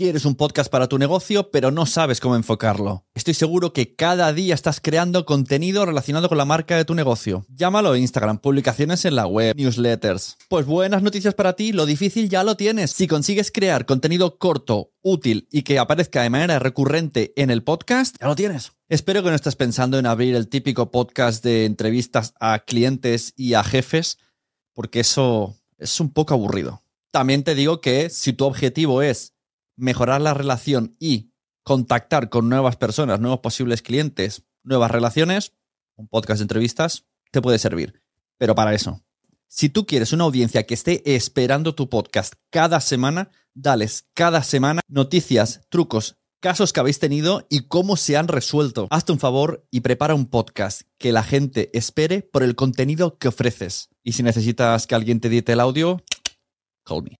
Quieres un podcast para tu negocio, pero no sabes cómo enfocarlo. Estoy seguro que cada día estás creando contenido relacionado con la marca de tu negocio. Llámalo Instagram, publicaciones en la web, newsletters. Pues buenas noticias para ti, lo difícil ya lo tienes. Si consigues crear contenido corto, útil y que aparezca de manera recurrente en el podcast, ya lo tienes. Espero que no estés pensando en abrir el típico podcast de entrevistas a clientes y a jefes, porque eso es un poco aburrido. También te digo que si tu objetivo es mejorar la relación y contactar con nuevas personas, nuevos posibles clientes, nuevas relaciones, un podcast de entrevistas te puede servir. Pero para eso, si tú quieres una audiencia que esté esperando tu podcast cada semana, dales cada semana noticias, trucos, casos que habéis tenido y cómo se han resuelto. Hazte un favor y prepara un podcast que la gente espere por el contenido que ofreces. Y si necesitas que alguien te edite el audio, call me.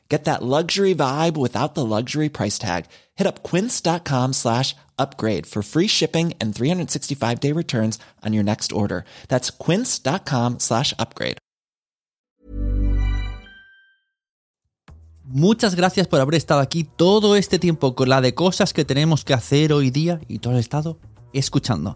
Get that luxury vibe without the luxury price tag. Hit up quince.com slash upgrade for free shipping and 365 day returns on your next order. That's quince.com slash upgrade. Muchas gracias por haber estado aquí todo este tiempo con la de cosas que tenemos que hacer hoy día y todo el estado escuchando.